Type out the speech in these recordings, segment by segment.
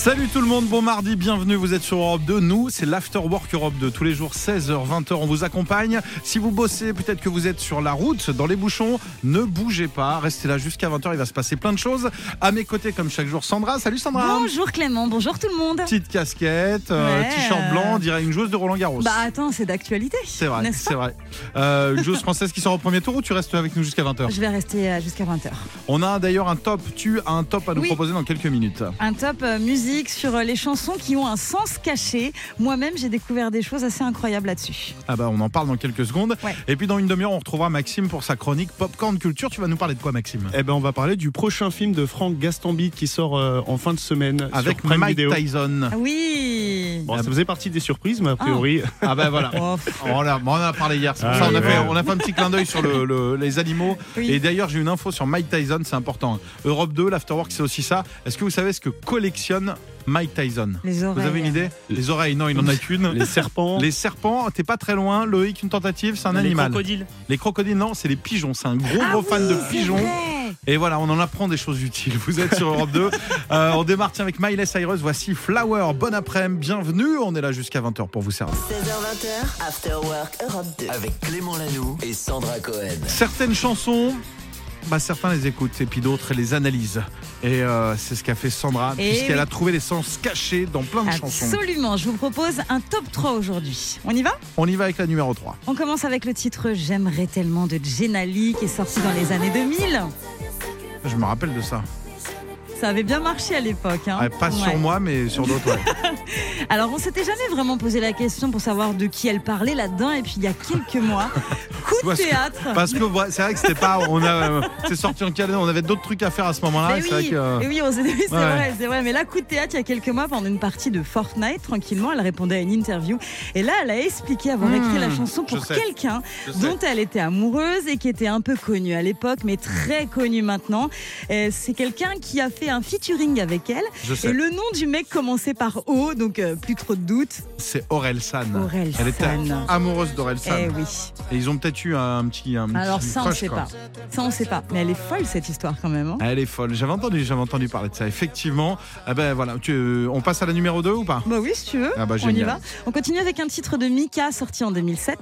Salut tout le monde, bon mardi, bienvenue, vous êtes sur Europe 2. Nous, c'est l'Afterwork Europe 2. Tous les jours, 16h, 20h, on vous accompagne. Si vous bossez, peut-être que vous êtes sur la route, dans les bouchons, ne bougez pas, restez là jusqu'à 20h, il va se passer plein de choses. À mes côtés, comme chaque jour, Sandra. Salut Sandra Bonjour Clément, bonjour tout le monde. Petite casquette, euh, Ouais. t-shirt blanc, on dirait une joueuse de Roland Garros. Bah attends, c'est d'actualité. c'est vrai, c'est vrai. Euh, une joueuse française qui sort au premier tour ou tu restes avec nous jusqu'à 20h Je vais rester euh, jusqu'à 20h. On a d'ailleurs un top, tu as un top à nous Oui. proposer dans quelques minutes. Un top euh, musique sur euh, les chansons qui ont un sens caché. Moi-même, j'ai découvert des choses assez incroyables là-dessus. Ah bah on en parle dans quelques secondes. Ouais. Et puis dans une demi-heure, on retrouvera Maxime pour sa chronique Popcorn Culture. Tu vas nous parler de quoi Maxime? Eh ben, on va parler du prochain film de Franck Gastambide qui sort euh, en fin de semaine Avec sur Prime Mike Video. Tyson. Ah oui Bon, ça faisait partie des surprises, mais a priori, Ah bah voilà. Oh, On en a, on en a parlé hier, Ah, ça on a, ouais. fait, on a fait un petit clin d'œil sur le- le- les animaux. Oui. Et d'ailleurs, j'ai une info sur Mike Tyson, c'est important. Europe 2, l'Afterwork, c'est aussi ça. Est-ce que vous savez ce que collectionne Mike Tyson Les oreilles. Vous avez une idée Les oreilles, non, il n'en a qu'une. les serpents, Les serpents, t'es pas très loin. Loïc, une tentative, c'est un les animal. crocodiles. Les crocodiles, non, c'est les pigeons. C'est un gros, Ah gros fan de pigeons. vrai. Et voilà, on en apprend des choses utiles. Vous êtes sur Europe 2. Euh, on démarre tiens, avec Miley Cyrus. Voici Flower. Bon après-midi, bienvenue. On est là jusqu'à 20h pour vous servir. 16h, 20h, After Work Europe 2. Avec Clément Lanoux et Sandra Cohen. Certaines chansons, bah, certains les écoutent et puis d'autres les analysent. Et euh, c'est ce qu'a fait Sandra, Et puisqu'elle oui. a trouvé les sens cachés dans plein de chansons. Absolument, je vous propose un top 3 aujourd'hui. On y va? On y va avec la numéro 3. On commence avec le titre J'aimerais tellement de Jenali qui est sorti dans les années 2000. Je me rappelle de ça. Ça avait bien marché à l'époque. hein. Ouais, pas Ouais. sur moi, mais sur d'autres. ouais. Alors, on s'était jamais vraiment posé la question pour savoir de qui elle parlait là-dedans. Et puis, il y a quelques mois, coup de Parce que- théâtre. Parce que c'est vrai que c'était pas. On a, euh, c'est sorti en calendrier. On avait d'autres trucs à faire à ce moment-là. Vrai oui, que, euh, et oui, on oui, c'est vrai, c'est vrai. Mais là, coup de théâtre, il y a quelques mois, pendant une partie de Fortnite, tranquillement, elle répondait à une interview. Et là, elle a expliqué avoir Hmm, écrit la chanson pour quelqu'un dont elle était amoureuse et qui était un peu connu à l'époque, mais très connu maintenant. C'est quelqu'un qui a fait un featuring avec elle. Je Et le nom du mec commençait par O, donc euh, plus trop de doute. C'est Aurel San. Aurel Elle était amoureuse d'Aurel San. Eh oui. Et ils ont peut-être eu un petit. Un Alors petit ça, on sait quoi. pas. Ça, on sait pas. Mais elle est folle, cette histoire, quand même. hein. Elle est folle. J'avais entendu, j'avais entendu parler de ça. Effectivement. Ah ben voilà. Tu, euh, on passe à la numéro 2 ou pas? Bah oui, si tu veux. Ah bah, on y génial. va. On continue avec un titre de Mika sorti en 2007.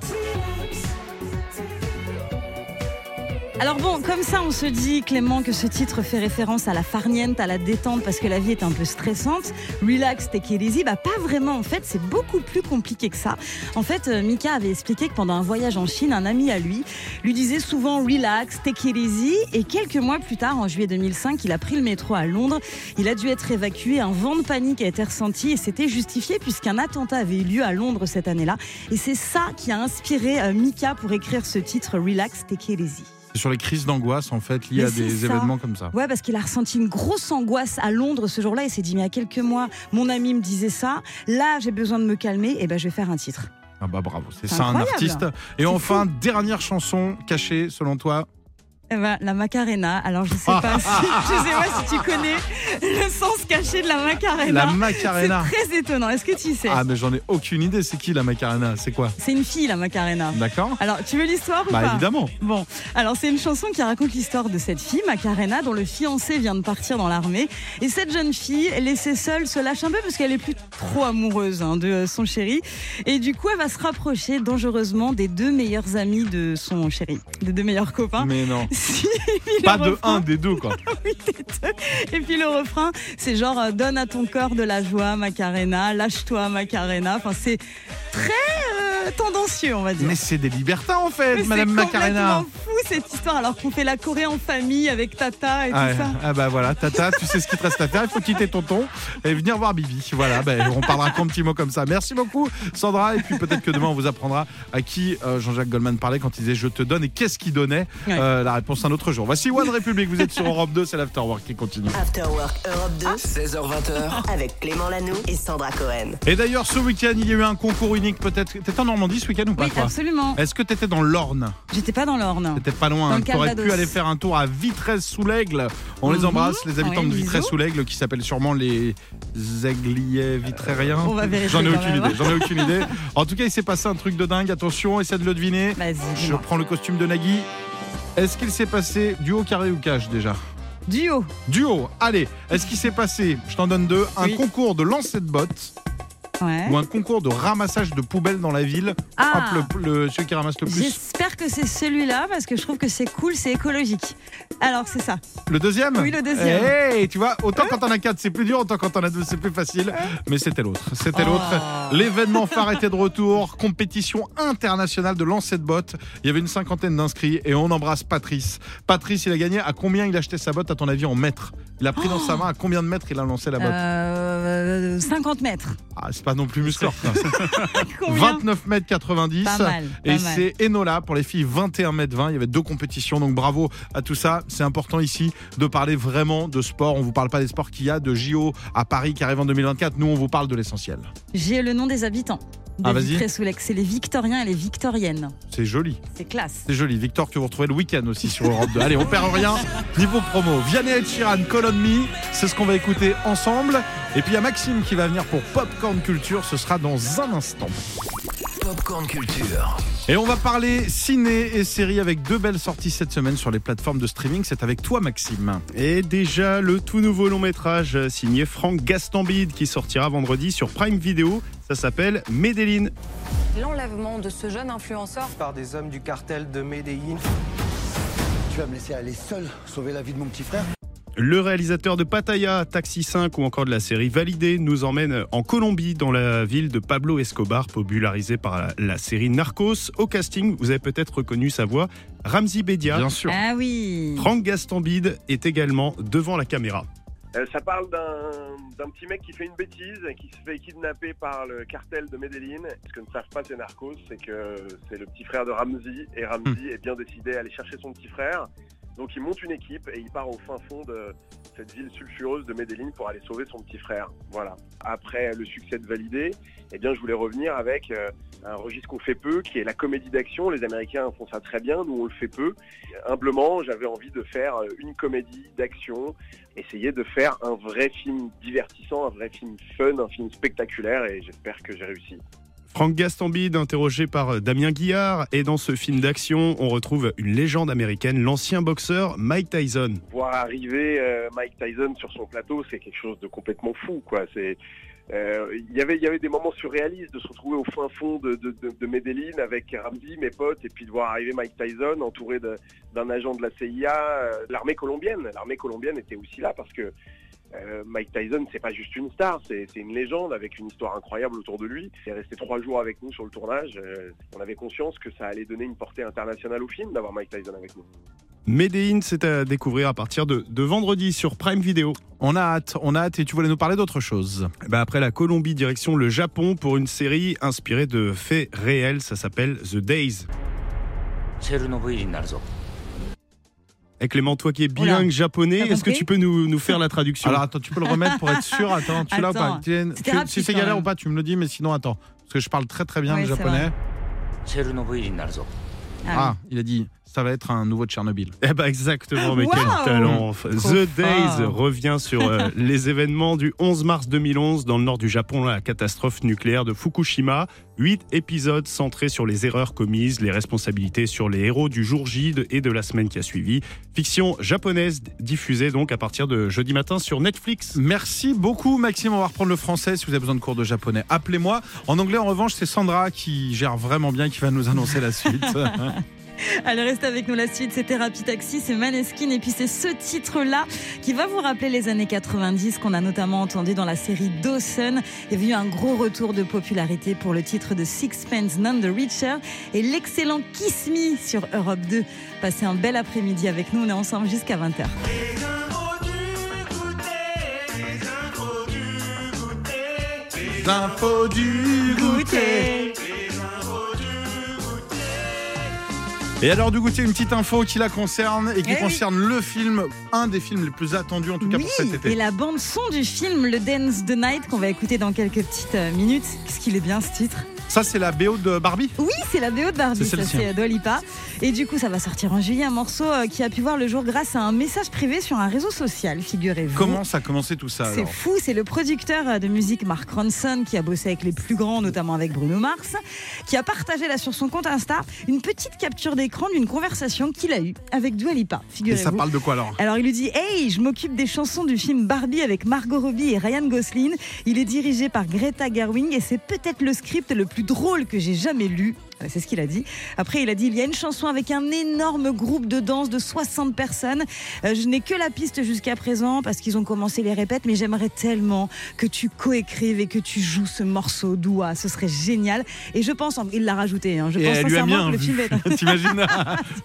Alors bon, comme ça, on se dit, Clément, que ce titre fait référence à la farniente, à la détente, parce que la vie est un peu stressante. Relax, take it easy. Bah, pas vraiment, en fait, c'est beaucoup plus compliqué que ça. En fait, euh, Mika avait expliqué que pendant un voyage en Chine, un ami à lui lui disait souvent relax, take it easy. Et quelques mois plus tard, en juillet 2005, il a pris le métro à Londres. Il a dû être évacué. Un vent de panique a été ressenti et c'était justifié puisqu'un attentat avait eu lieu à Londres cette année-là. Et c'est ça qui a inspiré euh, Mika pour écrire ce titre Relax, take it easy. C'est sur les crises d'angoisse en fait liées Mais à des ça. événements comme ça. Ouais, parce qu'il a ressenti une grosse angoisse à Londres ce jour-là. Il s'est dit, mais il y a quelques mois, mon ami me disait ça. Là, j'ai besoin de me calmer. Et ben, je vais faire un titre. Ah bah bravo, c'est ça un artiste. Et enfin, dernière chanson cachée selon toi. Eh ben, la Macarena. Alors, je sais pas si, je sais pas si tu connais le sens caché de la Macarena. La C'est Macarena. très étonnant. Est-ce que tu sais? Ah mais j'en ai aucune idée. C'est qui la Macarena? C'est quoi? C'est une fille, la Macarena. D'accord Alors, tu veux l'histoire ou Bah pas? évidemment. Bon, alors c'est une chanson qui raconte l'histoire de cette fille, Macarena, dont le fiancé vient de partir dans l'armée. Et cette jeune fille, laissée seule, se lâche un peu parce qu'elle est plus trop amoureuse hein, de son chéri. Et du coup, elle va se rapprocher dangereusement des deux meilleurs amis de son chéri, des deux meilleurs copains. Mais non. Si, Pas de refrain- un des deux quoi. oui, des deux. Et puis le refrain, c'est genre euh, donne à ton corps de la joie, Macarena, lâche-toi, Macarena. Enfin, c'est très euh, tendancieux, on va dire. Mais c'est des libertins en fait, Mais Madame c'est Macarena. complètement fou cette histoire alors qu'on fait la Corée en famille avec Tata et Ah, tout ça. ah bah voilà, Tata, tu sais ce qu'il te reste à faire, il faut quitter tonton et venir voir Bibi. Voilà, ben, on parlera qu'en petits mots comme ça. Merci beaucoup Sandra et puis peut-être que demain on vous apprendra à qui euh, Jean-Jacques Goldman parlait quand il disait je te donne et qu'est-ce qu'il donnait. Ouais. Euh, la réponse un autre jour. Voici One Republic, vous êtes sur Europe 2, c'est l'Afterwork qui continue. After Work Europe 2 16h20h. avec Clément Lanoux et Sandra Cohen. Et d'ailleurs ce week-end il y a eu un concours unique peut-être. T'étais en Normandie ce week-end ou pas Oui, toi absolument. Est-ce que t'étais dans l'Orne J'étais pas dans l'Orne. T'étais pas loin, Dans hein. le t'aurais pu Calvados. aller faire un tour à Vitresse-sous-l'Aigle. On les Mhm. embrasse, les habitants Ouais, de bisous. Vitresse-sous-l'Aigle qui s'appellent sûrement les Aigliers vitrériens. On va vérifier J'en ai quand aucune même, hein. idée, j'en ai aucune idée. En tout cas, il s'est passé un truc de dingue. Attention, essaie de le deviner. Vas-y, Je dis-moi. prends le costume de Nagui. Est-ce qu'il s'est passé duo carré ou cash déjà Duo. Duo, allez. Est-ce qu'il s'est passé, je t'en donne deux, un Oui. concours de lancer de bottes Ouais. ou un concours de ramassage de poubelles dans la ville Ah. Hop, le, le- celui qui ramasse le plus. J'espère que c'est celui-là parce que je trouve que c'est cool, c'est écologique. Alors c'est ça. Le deuxième Oui, le deuxième. Hey, tu vois, autant quand on a quatre, c'est plus dur, autant quand on a deux, c'est plus facile. Mais c'était l'autre. C'était Oh. l'autre. L'événement phare était de retour. Compétition internationale de lancer de bottes. Il y avait une cinquantaine d'inscrits et on embrasse Patrice. Patrice, il a gagné. À combien il a acheté sa botte, à ton avis, en mètres? Il a pris dans sa main à combien de mètres il a lancé la botte? Euh, 50 mètres. Ah, c'est pas non plus. Combien 29 mètres 90. Pas mal. Pas Et c'est Enola pour les filles 21 mètres 20. Il y avait deux compétitions, donc bravo à tout ça. C'est important ici de parler vraiment de sport. On vous parle pas des sports qu'il y a, de JO à Paris qui arrive en 2024. Nous, on vous parle de l'essentiel. J'ai le nom des habitants. Ah, vas-y. Vitré-sous-Lec. C'est les Victoriens et les Victoriennes. C'est joli. C'est classe. C'est joli. Victor, que vous retrouvez le week-end aussi sur Europe 2. Allez, on perd rien. Niveau promo. Vianney et Chiran, on Me. C'est ce qu'on va écouter ensemble. Et puis il y a Maxime qui va venir pour Popcorn Culture. Ce sera dans un instant. Popcorn Culture. Et on va parler ciné et séries avec deux belles sorties cette semaine sur les plateformes de streaming. C'est avec toi, Maxime. Et déjà, le tout nouveau long métrage euh, signé Franck Gastambide qui sortira vendredi sur Prime Video. Ça s'appelle Medellin. L'enlèvement de ce jeune influenceur par des hommes du cartel de Medellín. Tu vas me laisser aller seul sauver la vie de mon petit frère Le réalisateur de Pattaya, Taxi 5 ou encore de la série Validé nous emmène en Colombie, dans la ville de Pablo Escobar, popularisée par la, la série Narcos. Au casting, vous avez peut-être reconnu sa voix, Ramzi Bedia. Bien sûr. Ah oui. Franck Gastambide est également devant la caméra. Euh, ça parle d'un petit mec qui fait une bêtise, qui se fait kidnapper par le cartel de Medellín. Ce que ne savent pas ces narcos, c'est que c'est le petit frère de Ramzi, et Ramzi est bien décidé à aller chercher son petit frère. Donc il monte une équipe et il part au fin fond de cette ville sulfureuse de Medellín pour aller sauver son petit frère. Voilà. Après le succès de Validé, eh bien je voulais revenir avec euh, un registre qu'on fait peu, qui est la comédie d'action. Les Américains font ça très bien, nous on le fait peu. Humblement, j'avais envie de faire euh, une comédie d'action, essayer de faire un vrai film divertissant, un vrai film fun, un film spectaculaire et j'espère que j'ai réussi. Franck Gastambide, interrogé par Damien Guillard, et dans ce film d'action, on retrouve une légende américaine, l'ancien boxeur Mike Tyson. Voir arriver euh, Mike Tyson sur son plateau, c'est quelque chose de complètement fou, quoi. Euh, il y avait des moments surréalistes de se retrouver au fin fond de, de, de, de Medellín avec Ramzi, mes potes, et puis de voir arriver Mike Tyson entouré d'un agent de la CIA, euh, l'armée colombienne. L'armée colombienne était aussi là parce que euh, Mike Tyson, c'est pas juste une star, c'est une légende avec une histoire incroyable autour de lui. Il est resté trois jours avec nous sur le tournage. Euh, on avait conscience que ça allait donner une portée internationale au film d'avoir Mike Tyson avec nous. Medellin, c'est à découvrir à partir de, de vendredi sur Prime Video. On a hâte, on a hâte. Et tu voulais nous parler d'autre chose Eh ben, après la Colombie, direction le Japon pour une série inspirée de faits réels. Ça s'appelle The Days. Et Clément, toi qui es bilingue Oula. japonais, est-ce que tu peux nous, nous faire la traduction? Alors attends, tu peux le remettre pour être sûr. Attends, tu l'as ou pas tu- rapide Si c'est galère même. ou pas, tu me le dis, mais sinon attends. Parce que je parle très très bien Oui, le c'est japonais. Ah, Ah, il a dit, ça va être un nouveau Tchernobyl. Eh ben exactement, mais Wow quel talent Trop The Days fort. revient sur euh, les événements du 11 mars 2011 dans le nord du Japon, la catastrophe nucléaire de Fukushima. Huit épisodes centrés sur les erreurs commises, les responsabilités sur les héros du jour J et de la semaine qui a suivi. Fiction japonaise diffusée donc à partir de jeudi matin sur Netflix. Merci beaucoup Maxime, on va reprendre le français si vous avez besoin de cours de japonais. Appelez-moi. En anglais en revanche c'est Sandra qui gère vraiment bien, qui va nous annoncer la suite. Allez, restez avec nous. La suite, c'est Thérapie Taxi, c'est Maneskin. Et puis, c'est ce titre-là qui va vous rappeler les années 90 qu'on a notamment entendu dans la série Dawson. Il y avait eu un gros retour de popularité pour le titre de Sixpence None the Richer et l'excellent Kiss Me sur Europe 2. Passez un bel après-midi avec nous. On est ensemble jusqu'à 20h. Infos du Et alors du goûter, une petite info qui la concerne et qui Eh oui. concerne le film, un des films les plus attendus en tout cas pour cet été. et la bande son du film Le Dance the Night qu'on va écouter dans quelques petites euh, minutes. Qu'est-ce qu'il est bien ce titre? Ça, c'est la BO de Barbie? Oui, c'est la BO de Barbie, C'est ça c'est Dua Lipa. Et du coup, ça va sortir en juillet, un morceau euh, qui a pu voir le jour grâce à un message privé sur un réseau social, figurez-vous. Comment ça a commencé tout ça C'est fou, c'est le producteur de musique Mark Ronson qui a bossé avec les plus grands, notamment avec Bruno Mars, qui a partagé là sur son compte Insta une petite capture d'écran d'une conversation qu'il a eue avec Dua Lipa. Et Figurez-vous. ça parle de quoi alors? Alors il lui dit Hey, je m'occupe des chansons du film Barbie avec Margot Robbie et Ryan Gosling. Il est dirigé par Greta Gerwig et c'est peut-être le script le plus drôle que j'ai jamais lu. C'est ce qu'il a dit. Après, il a dit il y a une chanson avec un énorme groupe de danse de 60 personnes. Euh, je n'ai que la piste jusqu'à présent parce qu'ils ont commencé les répètes, mais j'aimerais tellement que tu coécrives et que tu joues ce morceau doua. Ce serait génial. Et je pense, il l'a rajouté. hein, je Et pense elle lui a sincèrement un que le film est T'imagines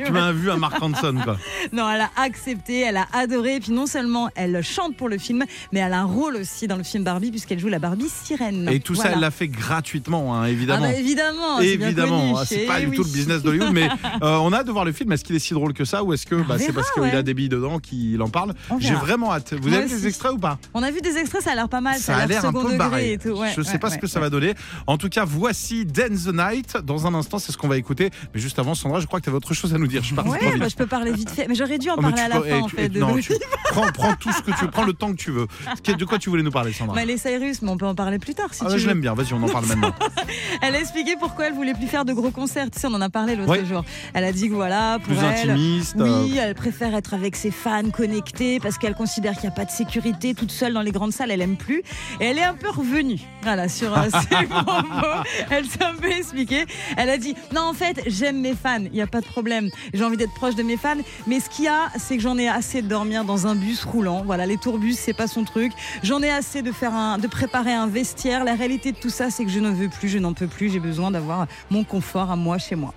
Tu m'as un vu à Mark Hanson quoi. non, elle a accepté, elle a adoré. Et puis non seulement elle chante pour le film, mais elle a un rôle aussi dans le film Barbie puisqu'elle joue la Barbie sirène. Et tout ça, elle l'a fait gratuitement, hein, Ah évidemment. bah évidemment, Évidemment, Ah, c'est pas du oui. tout le business d'Hollywood, mais euh, on a hâte de voir le film. Est-ce qu'il est si drôle que ça ou est-ce que bah, c'est parce qu'il ouais. a des billes dedans qu'il en parle J'ai vraiment hâte. Vous Moi avez vu les aussi. extraits ou pas? On a vu des extraits, ça a l'air pas mal. Ça a l'air un peu barré. et tout. Ouais, je sais ouais, pas ce que ça va donner. En tout cas, voici Dance the Night. Dans un instant, c'est ce qu'on va écouter. Mais juste avant, Sandra, je crois que tu avais autre chose à nous dire. Je trop Ouais, bah, je peux parler vite fait. Mais j'aurais dû en Oh, parler à la fin, eh, en fait. prends, tout ce que tu veux. Prends le temps que tu veux. De quoi tu voulais nous parler, Sandra? Miley Cyrus, mais on peut en parler plus tard si Ah, tu Je l'aime bien. Vas-y, on en parle maintenant. Elle a expliqué pourquoi elle voulait plus faire de gros concerts. Tu sais, on en a parlé l'autre jour. Elle a dit que voilà, pour Plus elle, intimiste. euh, Oui, elle préfère être avec ses fans connectés parce qu'elle considère qu'il n'y a pas de sécurité toute seule dans les grandes salles. Elle aime plus. Et elle est un peu revenue. Voilà, sur euh, ses propos. Elle s'est un peu expliquée. Elle a dit Non, en fait, j'aime mes fans. Il n'y a pas de problème. J'ai envie d'être proche de mes fans. Mais ce qu'il y a, c'est que j'en ai assez de dormir dans un bus roulant. Voilà, les tourbus, c'est pas son truc. J'en ai assez de faire un, de préparer un vestiaire. La réalité de tout ça, c'est que je ne veux plus, je n'en peux plus. J'ai besoin d'avoir mon confort à moi chez moi.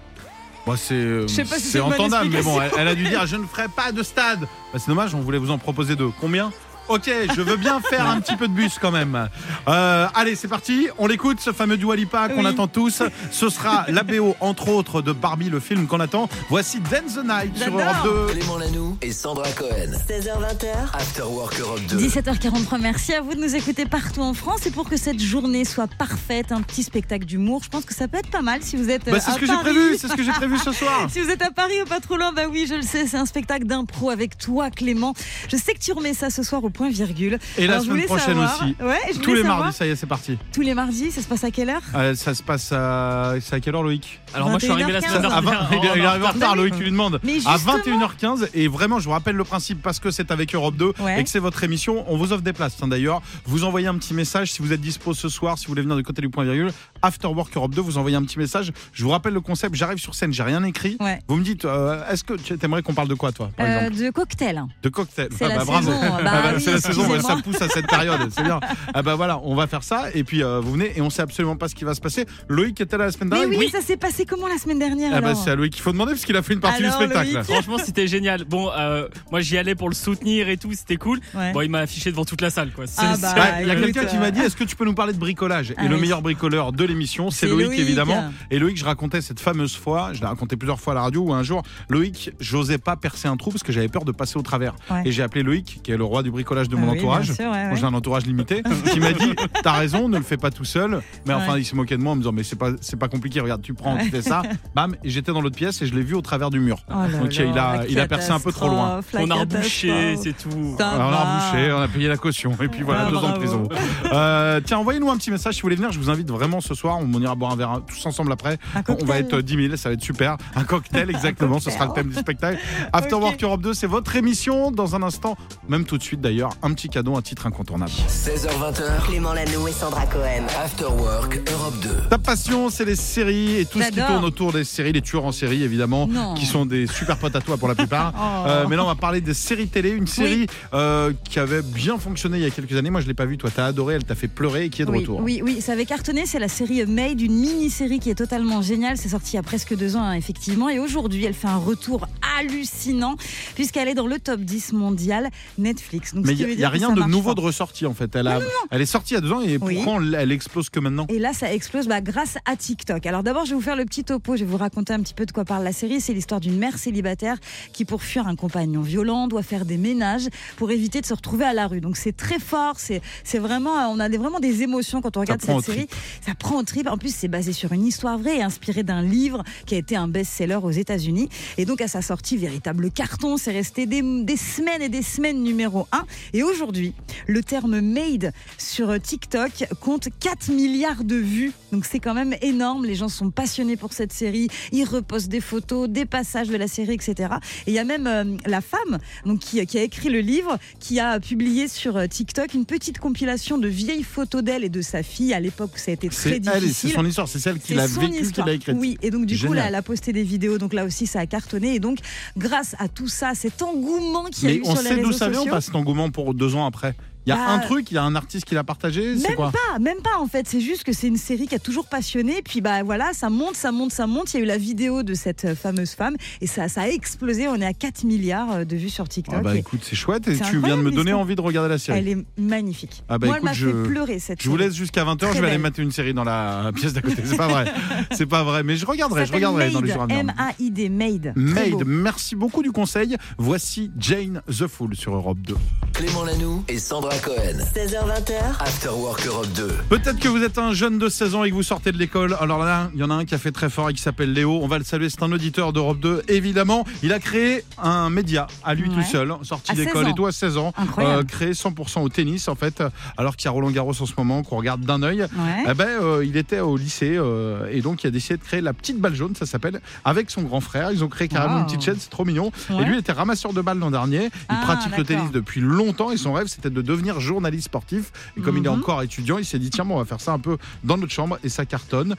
Moi, c'est euh, si c'est bonne entendable, mais bon, elle a dû dire je ne ferai pas de stade. Bah, c'est dommage, on voulait vous en proposer deux. Combien? Ok, je veux bien faire un petit peu de bus quand même. Euh, allez, c'est parti. On l'écoute, ce fameux Dua Lipa qu'on Oui. attend tous. Ce sera la BO, entre autres, de Barbie, le film qu'on attend. Voici Dance the Night sur. Europe 2. Clément Lanoux et Sandra Cohen. 16h20h, After Work Europe 2. 17h43, merci à vous de nous écouter partout en France. Et pour que cette journée soit parfaite, un petit spectacle d'humour, je pense que ça peut être pas mal si vous êtes. Bah, c'est à ce que j'ai Paris. prévu, c'est ce que j'ai prévu ce soir. Si vous êtes à Paris au pas trop loin, bah oui, je le sais, c'est un spectacle d'impro avec toi, Clément. Je sais que tu remets ça ce soir au point virgule. Et la Alors, semaine prochaine savoir- aussi. Ouais, je Tous les savoir- mardis, ça y est, c'est parti. Tous les mardis, ça se passe à quelle heure? Euh, ça se passe à. C'est à quelle heure, Loïc? Alors moi je suis arrivé la 21h15. semaine À dernière. 20 il, est- arrivé en retard, Bah. Loïc, tu lui demandes. Mais À justement- 21h15, et vraiment, je vous rappelle le principe parce que c'est avec Europe 2 Ouais. et que c'est votre émission. On vous offre des places, tiens, d'ailleurs. Vous envoyez un petit message si vous êtes dispo ce soir, si vous voulez venir du côté du point virgule. After Work Europe 2, vous envoyez un petit message. Je vous rappelle le concept. J'arrive sur scène, j'ai rien écrit. Ouais. Vous me dites, euh, est-ce que tu aimerais qu'on parle de quoi, toi, par Euh, De cocktail. De cocktail. c'est la bravo. saison. Bah Ah bah, oui, c'est la saison, ouais, ça pousse à cette période, c'est bien. Ah bah voilà, on va faire ça et puis euh, vous venez et on sait absolument pas ce qui va se passer. Loïc était là la semaine Mais dernière. oui, ça s'est passé comment la semaine dernière Ah bah c'est à Loïc qu'il faut demander parce qu'il a fait une partie Alors, du spectacle. Loïc Franchement c'était génial. Bon euh, moi j'y allais pour le soutenir et tout, c'était cool. Ouais. Bon il m'a affiché devant toute la salle Ah bah, Il y a quelqu'un qui m'a dit est-ce que tu peux nous parler de bricolage? Ah Et le oui. meilleur bricoleur de l'émission, c'est Loïc, Loïc. évidemment. Et Loïc, je racontais cette fameuse fois, je l'ai raconté plusieurs fois à la radio, où un jour, Loïc, j'osais pas percer un trou parce que j'avais peur de passer au travers. Ouais. Et j'ai appelé Loïc, qui est le roi du bricolage de Ah mon oui, entourage. bien sûr, ouais, Moi, ouais. j'ai un entourage limité, qui m'a dit T'as raison, ne le fais pas tout seul. Mais enfin, Ouais. il se moquait de moi en me disant Mais c'est pas, c'est pas compliqué, regarde, tu prends, tu fais ça. Bam, et j'étais dans l'autre pièce et je l'ai vu au travers du mur. Oh là Donc là, il a, il a percé un peu trop loin. On a rebouché, c'est tout. Alors, on a rebouché, on a payé la caution et puis voilà, Ah, deux ans de prison. Euh, tiens, envoyez-nous un petit message si vous voulez venir. Je vous invite vraiment ce soir. On ira boire un verre tous ensemble après. Un On va être 10 000, ça va être super. Un cocktail, exactement. Ce sera le thème du spectacle. After. Work Europe 2, c'est votre émission. Dans un instant, même tout de suite d'ailleurs, un petit cadeau, un titre incontournable. 16h20h. Clément Lanoux et Sandra Cohen. After Work Europe 2. Ta passion, c'est les séries et tout ce qui tourne autour des séries, les tueurs en série évidemment, Non. qui sont des super potes à toi pour la plupart. Oh. Euh, mais là, on va parler des séries télé. Une série euh, qui avait bien fonctionné il y a quelques années. Moi, je l'ai pas vue. Toi, t'as adoré. Elle t'a fait pleurer et qui est de oui, retour. Oui, oui, ça avait cartonné. C'est la série Made, une mini-série qui est totalement géniale. C'est sorti il y a presque deux ans, hein, effectivement. Et aujourd'hui, elle fait un retour hallucinant puisqu'elle est dans le top 10 mondial Netflix. Donc, Mais il n'y a rien de nouveau de ressorti en fait. Elle, a, elle est sortie il y a deux ans et Oui. pourquoi elle, explose que maintenant Et là, ça explose bah, grâce à TikTok. Alors d'abord, je vais vous faire le petit topo. Je vais vous raconter un petit peu de quoi parle la série. C'est l'histoire d'une mère célibataire qui, pour fuir un compagnon violent, doit faire des ménages pour éviter de se retrouver à la rue. Donc c'est très fort. C'est vraiment, on a des, vraiment des émotions quand on regarde cette série. Ça prend En plus, c'est basé sur une histoire vraie et inspiré d'un livre qui a été un best-seller aux États-Unis. Et donc, à sa sortie, véritable carton. C'est resté des, des semaines et des semaines numéro 1. Et aujourd'hui, le terme made sur TikTok compte 4 milliards de vues. Donc, c'est quand même énorme. Les gens sont passionnés pour cette série. Ils repostent des photos, des passages de la série, etc. Et il y a même euh, la femme donc, qui, qui a écrit le livre, qui a publié sur euh, TikTok une petite compilation de vieilles photos d'elle et de sa fille à l'époque où ça a été très C'est son histoire, c'est celle qui l'a son vécue, qui histoire. l'a écrite. Oui, et donc du coup, là, elle a posté des vidéos, donc là aussi, ça a cartonné. Et donc, grâce à tout ça, cet engouement qu'il y a Mais eu on sur les sait d'où ça vient pas cet engouement pour deux ans après? Il y a Bah, un truc, il y a un artiste qui l'a partagé, Même quoi pas, même pas en fait. C'est juste que c'est une série qui a toujours passionné. Puis bah voilà, ça monte, ça monte, ça monte. Il y a eu la vidéo de cette euh, fameuse femme et ça, ça a explosé. On est à 4 milliards euh, de vues sur TikTok. Ah bah Et écoute, c'est chouette et tu viens de me donner envie de regarder la série. elle est magnifique. Ah bah Moi, écoute, elle je- fait pleurer cette Je vous laisse jusqu'à 20h, je vais aller mettre une série dans la pièce d'à côté. C'est pas vrai. C'est pas vrai, mais je regarderai, je regarderai dans les Made, jours à venir. M-A-I-D, Made. Made, beau. merci beaucoup du conseil. Voici Jane the Fool sur Europe 2. Clément Lanoux et Sandra Cohen. 16h20h, After Work Europe 2. Peut-être que vous êtes un jeune de 16 ans et que vous sortez de l'école. Alors là, il y en a un qui a fait très fort et qui s'appelle Léo. On va le saluer, c'est un auditeur d'Europe 2. Évidemment, il a créé un média à lui Ouais. tout seul, sorti À 16 d'école et tout à 16 ans. Euh, créé 100% au tennis en fait, alors qu'il y a Roland Garros en ce moment qu'on regarde d'un œil. Ouais. Eh ben, euh, il était au lycée euh, et donc il a décidé de créer la petite balle jaune, ça s'appelle, avec son grand frère. Ils ont créé carrément Wow. une petite chaîne, c'est trop mignon. Ouais. Et lui, il était ramasseur de balles l'an dernier. Il Ah, pratique le tennis depuis longtemps et son rêve, c'était de devenir journaliste sportif. Et comme il est Mhm. encore étudiant, il s'est dit tiens, bon, on va faire ça un peu dans notre chambre et ça cartonne.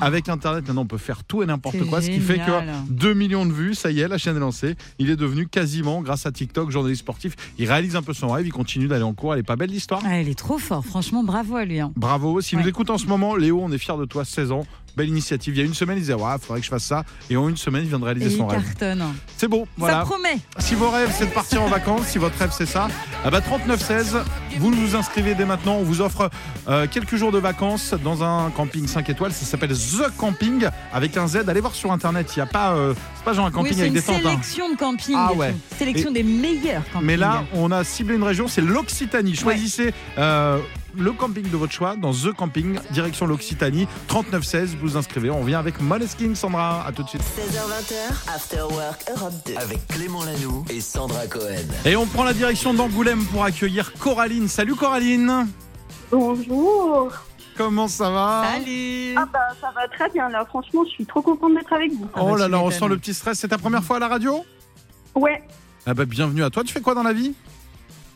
Avec Internet, maintenant, on peut faire tout et n'importe quoi, ce qui fait que génial. 2 millions de vues, ça y est, la chaîne est lancée. Il est devenu quasiment, grâce à TikTok, journaliste sportif. Il réalise un peu son rêve, il continue d'aller en cours. Elle est pas belle l'histoire? Ah, elle est trop fort, franchement, bravo à lui. hein. Bravo. S'il nous écoute en ce moment, Léo, on est fiers de toi, 16 ans. Belle initiative. Il y a une semaine, il disait Ouais, faudrait que je fasse ça. Et en une semaine, il vient de réaliser son rêve. C'est beau. Voilà. Ça promet. Si vos rêves, c'est de partir en vacances, si votre rêve, c'est ça, ah bah 3916, vous vous inscrivez dès maintenant. On vous offre euh, quelques jours de vacances dans un camping 5 étoiles. Ça s'appelle The Camping avec un Z. Allez voir sur internet. Il n'y a pas. euh, c'est pas genre un camping c'est avec une des tentes. hein. sélection de camping. Ah ouais. Sélection des meilleurs campings. Mais là, on a ciblé une région, c'est l'Occitanie. Choisissez euh, le camping de votre choix dans The Camping, direction l'Occitanie, 3916. Vous vous inscrivez. On revient avec Moleskine, Sandra. À tout de suite. 16h20h, After Work Europe 2. Avec Clément Lanoux et Sandra Cohen. Et on prend la direction d'Angoulême pour accueillir Coraline. Salut Coraline. Bonjour. Comment ça va? Salut. Ah bah ça va très bien là. Franchement, je suis trop contente d'être avec vous. Ah Oh bah, là là, on sent le petit stress. C'est ta première fois à la radio? Ouais, Ah bah bienvenue à toi. Tu fais quoi dans la vie?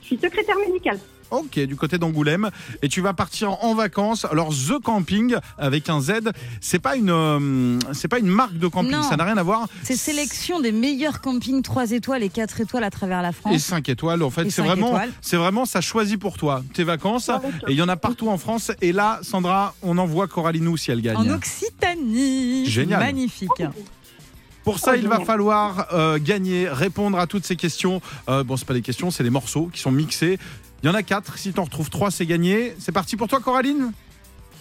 Je suis secrétaire médicale. Ok, du côté d'Angoulême. Et tu vas partir en vacances. Alors The Camping avec un Z, c'est pas une, euh, c'est pas une marque de camping. Non. Ça n'a rien à voir. C'est sélection des meilleurs campings 3 étoiles et 4 étoiles à travers la Et France. 5 étoiles, en fait, Et c'est cinq vraiment, étoiles. c'est vraiment, ça choisit pour toi tes vacances. Et il y en a partout en France. Et là, Sandra, on envoie Coralinou si elle gagne. En Occitanie. Génial. Magnifique. Pour ça, Oh, il va falloir euh, gagner, répondre à toutes ces questions. Euh, bon, c'est pas des questions, c'est des morceaux qui sont mixés. Il y en a quatre. Si tu en retrouves trois, c'est gagné. C'est parti pour toi, Coraline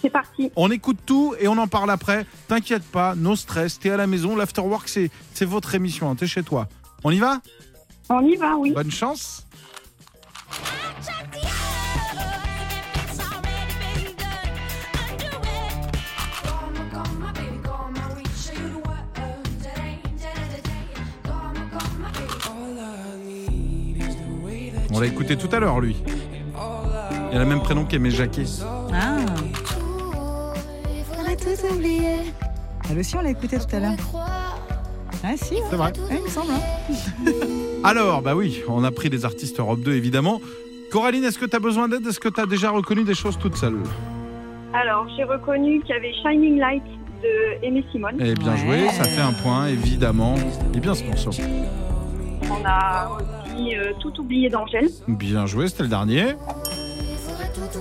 C'est parti. On écoute tout et on en parle après. T'inquiète pas, no stress. T'es à la maison. L'afterwork, c'est c'est votre émission. hein, T'es chez toi. On y va? On y va, oui. Bonne chance. On l'a écouté tout à l'heure, lui. Il a le même prénom qu'Aimé Jacquet. Ah. Elle aussi, on l'a écouté tout à l'heure. Ah si, ouais. C'est vrai. Ouais, il me semble. hein. Alors, bah oui, on a pris des artistes Europe 2, évidemment. Coraline, est-ce que tu as besoin d'aide? Est-ce que tu as déjà reconnu des choses toute seule? Alors, j'ai reconnu qu'il y avait Shining Light de Aimé Simone. Eh bien Ouais. joué, ça fait un point, évidemment. Et bien ce morceau. On a euh, Tout oublié d'Angèle. Bien joué, c'était le dernier.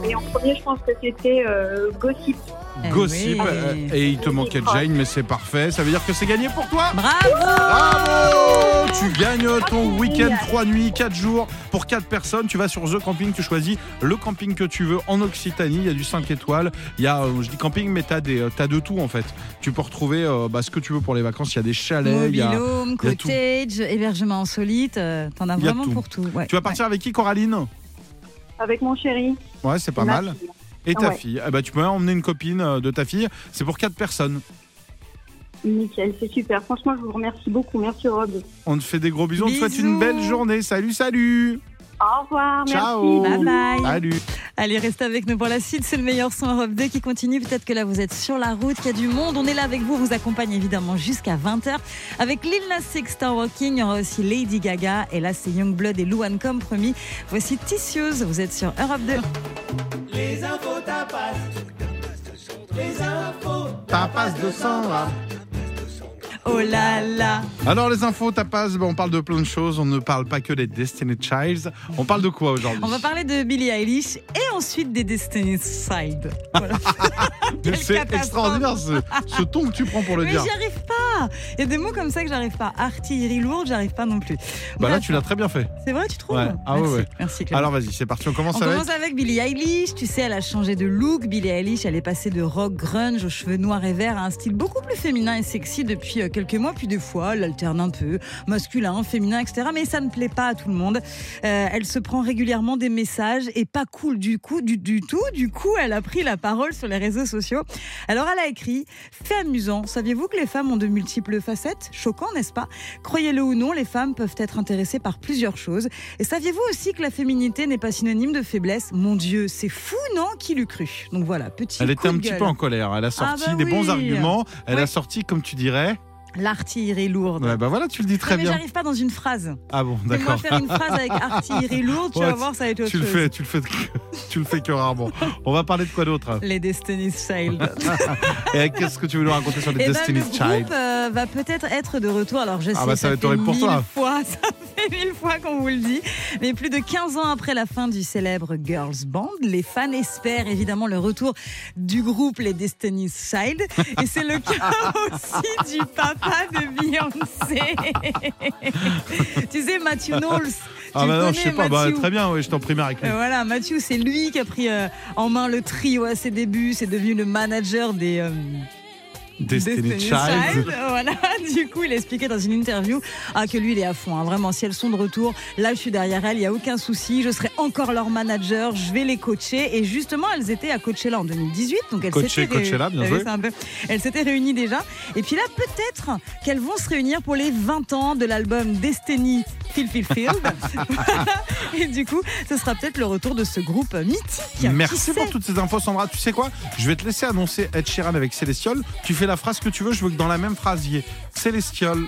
Et en premier, je pense que c'était euh, Gossip. Eh Gossip. oui. euh, Et il te manquait Jane, mais c'est parfait. Ça veut dire que c'est gagné pour toi Bravo Bravo Tu gagnes ton week-end 3 nuits, 4 jours pour 4 personnes. Tu vas sur The Camping, tu choisis le camping que tu veux en Occitanie. Il y a du 5 étoiles. Il y a, euh, je dis camping, mais tu as, de tout en fait. Tu peux retrouver euh, bah, ce que tu veux pour les vacances. Il y a des chalets. il y a- il y a tout. cottage, hébergement insolite, euh, t'en as vraiment tout. pour tout. ouais. Tu vas partir avec qui, Coraline? Avec mon chéri. Ouais, c'est pas Ma mal. Et ta Ouais. fille. Eh ben, tu peux emmener une copine euh, de ta fille. C'est pour quatre personnes. Nickel, c'est super. Franchement, je vous remercie beaucoup. Merci Rob. On te fait des gros bisous. On te souhaite une Bisous. belle journée. Salut, salut. Au revoir, Ciao. merci. Bye bye. Salut. Allez, restez avec nous pour la suite. C'est le meilleur son Europe 2 qui continue. Peut-être que là, vous êtes sur la route, qu'il y a du monde. On est là avec vous. On vous accompagne évidemment jusqu'à 20h. Avec Lil Nas X, Star Walking. Il y aura aussi Lady Gaga. Et là, c'est Youngblood et Luan comme promis. Voici Tissues. Vous êtes sur Europe 2. Tapas de sang. Oh là là. Alors les infos tapas, ben, on parle de plein de choses. On ne parle pas que des Destiny Childs. On parle de quoi aujourd'hui On va parler de Billie Eilish et ensuite des Destiny's Side. Voilà. C'est extraordinaire ce, ce ton que tu prends pour le Mais dire. j'y arrive pas. Il y a des mots comme ça que j'arrive pas. Artillerie lourde, j'arrive pas non plus. Bah là tu l'as très bien fait. C'est vrai, tu trouves Ouais. Ah ouais, Merci. ouais. Merci Clément. Alors vas-y, c'est parti. On commence On avec. commence avec Billie Eilish. Tu sais, elle a changé de look. Billie Eilish, elle est passée de rock grunge aux cheveux noirs et verts à un style beaucoup plus féminin et sexy depuis euh, quelques mois. Puis des fois, elle alterne un peu, masculin, féminin, etc. Mais ça ne plaît pas à tout le monde. Euh, elle se prend régulièrement des messages et pas cool du coup, du, du tout. Du coup, elle a pris la parole sur les réseaux sociaux. Alors, elle a écrit Fait amusant. Saviez-vous que les femmes ont de multiples facettes? Choquant, n'est-ce pas? Croyez-le ou non, les femmes peuvent être intéressées par plusieurs choses. Et saviez-vous aussi que la féminité n'est pas synonyme de faiblesse? Mon Dieu, c'est fou, non? Qui l'eût cru? Donc voilà, petit Elle coup était un de petit gueule. peu en colère. Elle a sorti bah des bons arguments. Elle Ouais. a sorti, comme tu dirais. L'artillerie lourde. Ouais, bah voilà, tu le dis très Non, mais bien. j'arrive pas dans une phrase. Ah bon, d'accord. faire une phrase avec artillerie lourde, tu Ouais, vas voir, ça va être autre Tu le chose. fais, tu le fais, tu le fais que rarement. On va parler de quoi d'autre Les Destiny's Child. Et qu'est-ce que tu veux nous raconter sur les Eh ben, Destiny's le Child groupe euh, va peut-être être de retour. Alors je sais, Ah bah, ça va être fait horrible pour toi. fois, ça fait mille fois qu'on vous le dit. Mais plus de 15 ans après la fin du célèbre Girls Band, les fans espèrent évidemment le retour du groupe les Destiny's Child. Et c'est le cas aussi du papa de Beyoncé. tu sais, Matthew Knowles. Ah bah non, je sais pas. Bah, très bien, oui, je t'en avec lui. euh, voilà, Mathieu, c'est lui qui a pris euh, en main le trio à ses débuts. C'est devenu le manager des. euh, Destiny's Destiny's Child. Child. Voilà, du coup, il a expliqué dans une interview ah, que lui, il est à fond. hein. Vraiment, si elles sont de retour, là, je suis derrière elles, il n'y a aucun souci. Je serai encore leur manager, je vais les coacher. Et justement, elles étaient à Coachella en 2018. Donc, elles Coacher, s'étaient réunies- Coachella, bien vu, joué. c'est un peu- Elles s'étaient réunies déjà. Et puis là, peut-être qu'elles vont se réunir pour les 20 ans de l'album Destiny Feel Feel Feel. Voilà. Et du coup, ce sera peut-être le retour de ce groupe mythique. Merci pour toutes ces infos, Sandra. Tu sais quoi? Je vais te laisser annoncer Ed Sheeran avec Celestial. Tu fais la phrase que tu veux. Je veux que dans la même phrase, il y ait Celestial.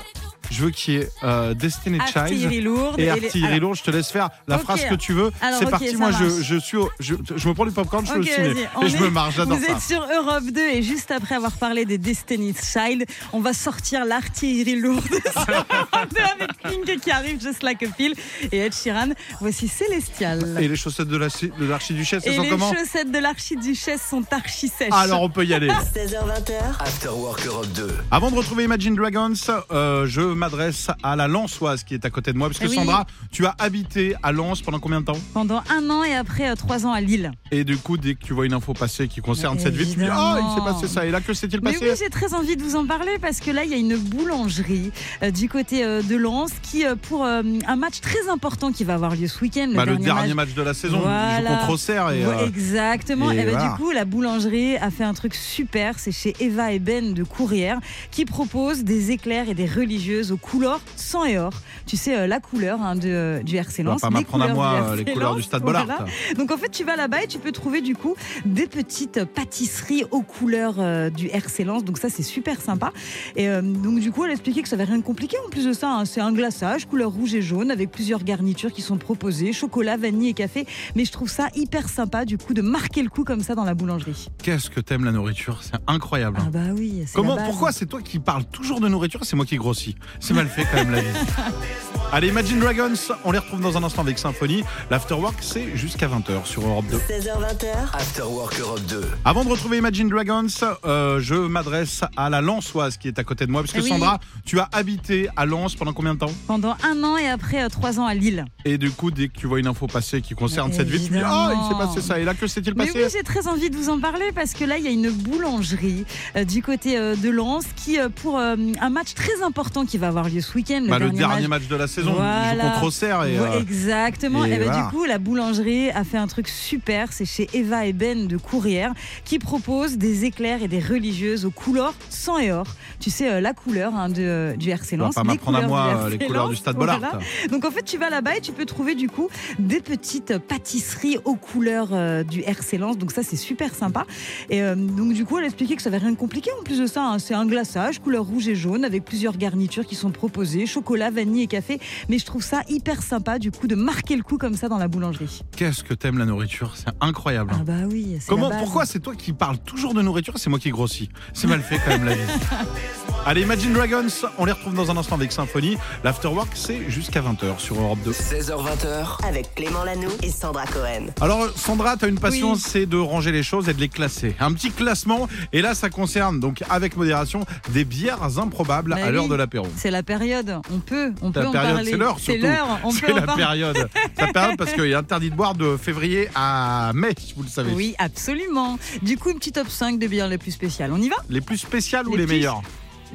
Je veux qu'il y ait euh, Destiny Artillerie Child lourde. et les- Artillerie lourde. Je te laisse faire la phrase que tu veux. Alors, C'est parti. Moi, je, marche. je suis, au- je, je me prends du popcorn, je suis Ok, au ciné et je me marre. J'adore Vous ça. êtes sur Europe 2 et juste après avoir parlé des Destiny's Child, on va sortir l'artillerie lourde sur Europe 2 avec Pink qui arrive just like a pill et Ed Sheeran. Voici Célestial. Et les chaussettes de la- de l'archiduchesse, elles Et sont les comment chaussettes de l'archiduchesse sont archi sèches. Alors, on peut y aller. 16h20h, After Work Europe 2. Avant de retrouver Imagine Dragons, euh, je m'adresse à la Lançoise qui est à côté de moi. Parce que Eh oui. Sandra, tu as habité à Lens pendant combien de temps Pendant un an et après euh, trois ans à Lille. Et du coup, dès que tu vois une info passer qui concerne Mais cette ville, tu dis Ah, il s'est passé ça. Et là, que s'est-il Mais passé oui, j'ai très envie de vous en parler parce que là, il y a une boulangerie euh, du côté euh, de Lens qui, pour un match très important qui va avoir lieu ce week-end, Bah, le dernier match de la saison, Voilà. contre Auxerre. Et, Ouais, exactement. et Et, ben, voilà. du coup, la boulangerie a fait un truc super. C'est chez Eva et Ben de Courrières qui propose des éclairs et des religieuses aux couleurs sang et or. Tu sais, euh, la couleur hein, de, du RC tu vas Lens. pas m'apprendre à moi euh, les couleurs du Lens, stade Bollard. voilà. Donc en fait, tu vas là-bas et tu peux trouver du coup des petites pâtisseries aux couleurs euh, du RC Lens. Donc ça, c'est super sympa. Et euh, donc du coup, elle a expliqué que ça avait rien de compliqué en plus de ça. hein. C'est un glaçage couleur rouge et jaune avec plusieurs garnitures qui sont proposées, chocolat, vanille et café. Mais je trouve ça hyper sympa du coup de marquer le coup comme ça dans la boulangerie. Qu'est-ce que t'aimes la nourriture? C'est incroyable. Ah bah oui. Comment. Pourquoi c'est toi qui parles toujours de nourriture? Et c'est moi qui grossis C'est mal fait quand même la vie. Allez, Imagine Dragons, on les retrouve dans un instant avec Symphonie. L'Afterwork, c'est jusqu'à 20h sur Europe 2. 16h20h, After Work Europe 2. Avant de retrouver Imagine Dragons, euh, je m'adresse à la Lançoise qui est à côté de moi. Parce que Eh oui. Sandra, tu as habité à Lens pendant combien de temps? Pendant un an et après euh, trois ans à Lille. Et du coup, dès que tu vois une info passer qui concerne Mais cette ville, tu dis Ah, il s'est passé ça. Et là, que s'est-il Mais passé? oui, j'ai très envie de vous en parler parce que là, il y a une boulangerie euh, du côté euh, de Lens qui, euh, pour euh, un match très important qui qui va avoir lieu ce week-end. Bah, le dernier match de la saison, jouent contre Auxerre. Et, Ouais, euh, Exactement. et Et, bah, voilà. du coup, la boulangerie a fait un truc super. C'est chez Eva et Ben de Courrières qui propose des éclairs et des religieuses aux couleurs sang et or. Tu sais, euh, la couleur hein, de, euh, du RC Lens. pas m'apprendre à moi les couleurs du stade Bollard. voilà. Donc en fait, tu vas là-bas et tu peux trouver du coup des petites pâtisseries aux couleurs euh, du RC Lens. Donc ça, c'est super sympa. Et euh, donc du coup, elle a expliqué que ça avait rien de compliqué en plus de ça. hein. C'est un glaçage couleur rouge et jaune avec plusieurs garnitures qui sont proposées, chocolat, vanille et café. Mais je trouve ça hyper sympa du coup de marquer le coup comme ça dans la boulangerie. Qu'est-ce que t'aimes la nourriture? C'est incroyable. Ah bah oui. c'est Comment, la base. pourquoi c'est toi qui parles toujours de nourriture? C'est moi qui grossis. C'est mal fait quand même la vie. Allez, Imagine Dragons, on les retrouve dans un instant avec Symphonie. L'afterwork, c'est jusqu'à 20h sur Europe 2. 16h20h, Avec Clément Lanoux et Sandra Cohen. Alors Sandra, tu as une passion, Oui. c'est de ranger les choses et de les classer. Un petit classement, et là ça concerne donc avec modération des bières improbables Bah à l'heure oui. de l'apéro. C'est la période. On peut, on peut La en période, parler. c'est l'heure C'est l'heure. On C'est peut en la parler. période. C'est la période parce qu'il est interdit de boire de février à mai, vous le savez. Oui, absolument. Du coup, une petite top 5 de bières les plus spéciales. On y va? Les plus spéciales ou Les les plus- meilleures?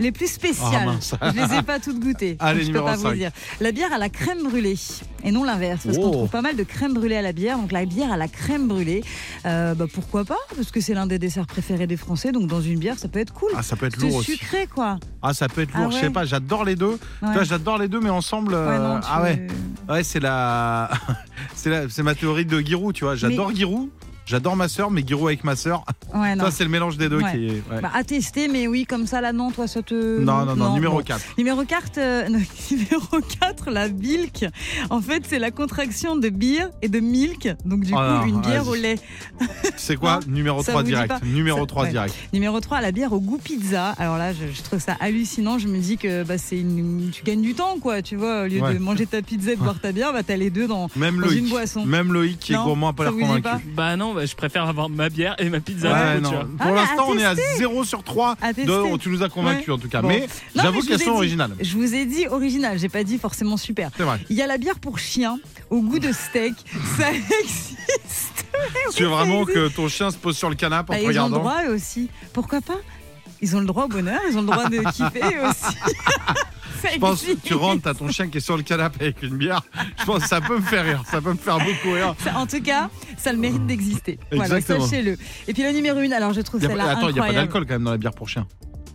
Les plus spéciales. Mince. je les ai pas toutes goûtées. Allez, je peux pas vous 5. dire. La bière à la crème brûlée et non l'inverse parce Oh. qu'on trouve pas mal de crème brûlée à la bière. Donc la bière à la crème brûlée, euh, bah, pourquoi pas Parce que c'est l'un des desserts préférés des Français. Donc dans une bière, ça peut être cool. Ah, ça peut être lourd aussi. sucré quoi. Ah, ça peut être Ah lourd. Je sais ouais. pas, j'adore les deux. Ouais. j'adore les deux, mais ensemble. euh, Ouais, non, Ah ouais. Ouais, c'est la. c'est la... c'est ma théorie de Giroud, tu vois. J'adore Giroud. J'adore ma sœur, mais Giroud avec ma sœur. Ouais, non. Toi, c'est le mélange des deux Ouais. qui est. ouais. Bah, à tester, mais oui, comme ça, là, non, toi, ça te. non, non, non, numéro bon. 4. Numéro 4, euh, numéro 4, la bilk. En fait, c'est la contraction de beer et de milk. Donc, du Oh coup, non, une bière au lait. C'est quoi Non, Numéro ça 3 vous dit direct. Numéro Ça- 3 ouais. direct. Numéro 3, la bière au goût pizza. Alors là, je, je trouve ça hallucinant. Je me dis que bah, c'est une, tu gagnes du temps, quoi. Tu vois, au lieu Ouais. de manger ta pizza et de boire ta bière, bah, t'as les deux dans, Même dans une Loïc. boisson. Même Loïc qui est gourmand, pas ça l'air convaincu. Bah non, bah, je préfère avoir ma bière et ma pizza. Ouais, tu non. vois. Pour Ah, l'instant, à on est à tester. 0 sur 3. À De... tester. Tu nous as convaincus Ouais. en tout cas. Bon. Mais Non, j'avoue je qu'elles vous ai sont dit- originales. Je vous ai dit original, j'ai pas dit forcément super. C'est vrai. Il y a la bière pour chien au goût de steak. Ça existe. Tu veux vraiment que ton chien se pose sur le canapé en Ah, te ils ont le regardant droit eux aussi. Pourquoi pas? Ils ont le droit au bonheur, ils ont le droit de kiffer eux aussi. Ça Je pense que tu rentres, t'as ton chien qui est sur le canapé avec une bière. Je pense que ça peut me faire rire. Ça peut me faire beaucoup rire. Ça, En tout cas, ça a le mérite d'exister. Voilà, sachez-le. Et puis la numéro une, alors je trouve Y a pas- celle-là Attends, il n'y a pas d'alcool quand même dans la bière pour chien.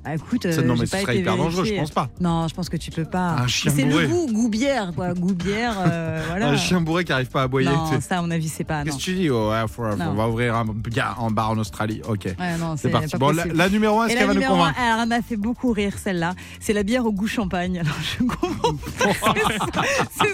Ah, écoute, Ça, euh, non, j'ai mais ce serait hyper dangereux, je pense pas. Non, je pense que tu peux pas. Un chien C'est bourré. le goût, goût bière, quoi. Goût bière, euh, voilà. Un chien bourré qui arrive pas à aboyer. Non, ça, à mon avis, c'est pas. Qu'est-ce que tu dis Oh, ouais, faut-. On va ouvrir un bar, un bar en Australie. Ok. Ouais, non, C'est parti. Bon, la, la numéro 1, est-ce qu'elle va nous convaincre elle m'a fait beaucoup rire celle-là. C'est la bière au goût champagne. Alors je comprends. pas. C'est soit-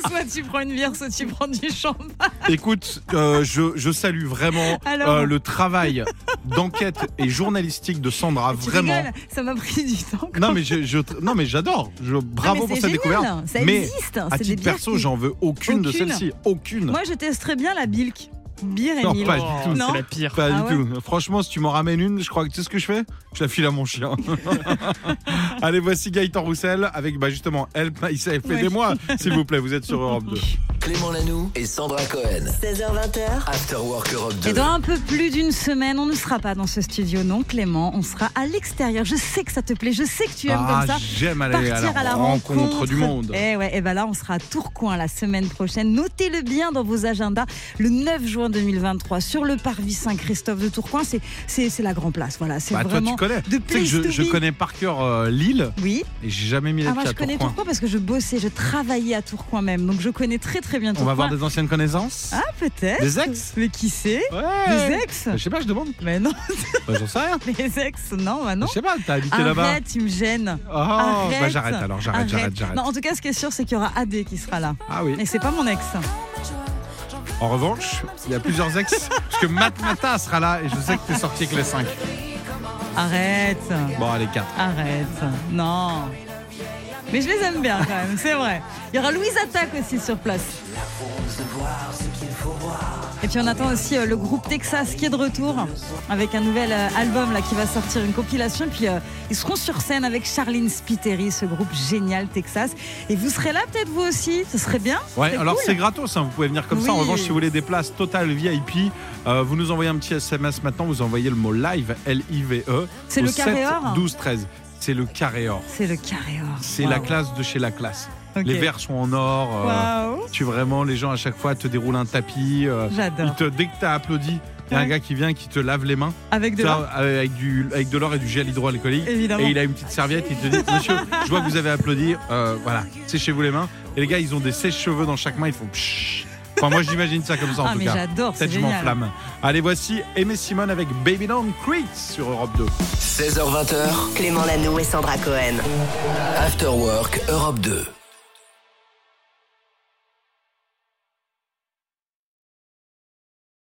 C'est soit tu prends une bière, soit tu prends du champagne. Écoute, euh, je, je salue vraiment Alors euh, le travail d'enquête et journalistique de Sandra. Tu Vraiment. rigoles, ça m'a pris du temps. quand Non mais je, je- non mais j'adore. Je, bravo mais pour cette génial, découverte. ça mais existe, à c'est des titre perso, j'en veux aucune, de celles-ci. Aucune. Moi, je testerais bien la Bilk. Beer et Non, pas du tout. C'est la pire. Pas Ah du ouais tout. Franchement, si tu m'en ramènes une, je crois que tu sais ce que je fais Je la file à mon chien. Allez, voici Gaëtan Roussel avec bah, justement Help Myself. Ouais. Aidez-moi, s'il vous plaît, vous êtes sur Europe 2. Clément Lanoux et Sandra Cohen. 16h20h, After Work Europe 2. Et dans un peu plus d'une semaine, on ne sera pas dans ce studio, non Clément, on sera à l'extérieur. Je sais que ça te plaît, je sais que tu aimes Ah, comme ça. j'aime aller à Partir la, à la rencontre, rencontre, du monde. Et ouais, et ben là, on sera à Tourcoing la semaine prochaine. Notez-le bien dans vos agendas. Le 9 juin 2023, sur le parvis Saint-Christophe de Tourcoing, c'est la grande place. Voilà, c'est Bah, toi, vraiment tu connais. de je, je connais par cœur euh, Lille Oui. et j'ai jamais mis les Ah, moi, pieds je à connais Tourcoing. Parce que je bossais, je travaillais à Tourcoing même, donc je connais très très bien On Tourcoing. va voir des anciennes connaissances Ah, peut-être. Des ex Mais qui sait Ouais. Des ex Je sais pas, je demande. Mais non, Bah, J'en sais rien. les ex, non, bah non. Je sais pas, t'as habité là-bas. Arrête, tu me gênes. Oh, bah j'arrête alors, j'arrête, Arrête. j'arrête, j'arrête. Non, en tout cas, ce qui est sûr, c'est qu'il y aura AD qui sera là. Ah oui. Et c'est pas mon ex. En revanche, il y a plusieurs ex. parce que Matt Mata sera là et je sais que t'es sorti avec les 5. Arrête. Bon, allez, 4. Arrête. Non. Mais je les aime bien quand même, c'est vrai. Il y aura Louise Attaque aussi sur place. Et puis on attend aussi euh, le groupe Texas qui est de retour avec un nouvel euh, album là qui va sortir, une compilation. Et puis euh, ils seront sur scène avec Charlene Spiteri, ce groupe génial Texas. Et vous serez là peut-être vous aussi, ce serait bien. Ouais, alors cool. c'est gratos, hein, vous pouvez venir comme ça. En revanche, si vous voulez des places Total VIP, euh, vous nous envoyez un petit SMS maintenant, vous envoyez le mot live, L-I-V-E. C'est le carré 7 or 12 13. c'est le carré or. C'est le carré or. C'est la classe de chez la classe. Les verres sont en or. euh, Waouh. tu vraiment, les gens à chaque fois te déroulent un tapis. euh, J'adore. dès que tu as applaudi, il y a un gars qui vient qui te lave les mains. Avec de l'or. euh, avec, du, avec de l'or et du gel hydroalcoolique. Évidemment. Et il a une petite serviette, il te dit Monsieur, je vois que vous avez applaudi, euh, voilà, séchez-vous les mains. Et les gars, ils ont des sèches-cheveux dans chaque main, ils font pshhh. Enfin, moi, j'imagine ça comme ça en Ah, tout mais cas. j'adore, c'est Peut-être je génial. m'enflamme. Allez, voici Aimé Simone avec Baby Don't Creep sur Europe 2. 16h20h, Clément Lanoux et Sandra Cohen. After Work Europe 2.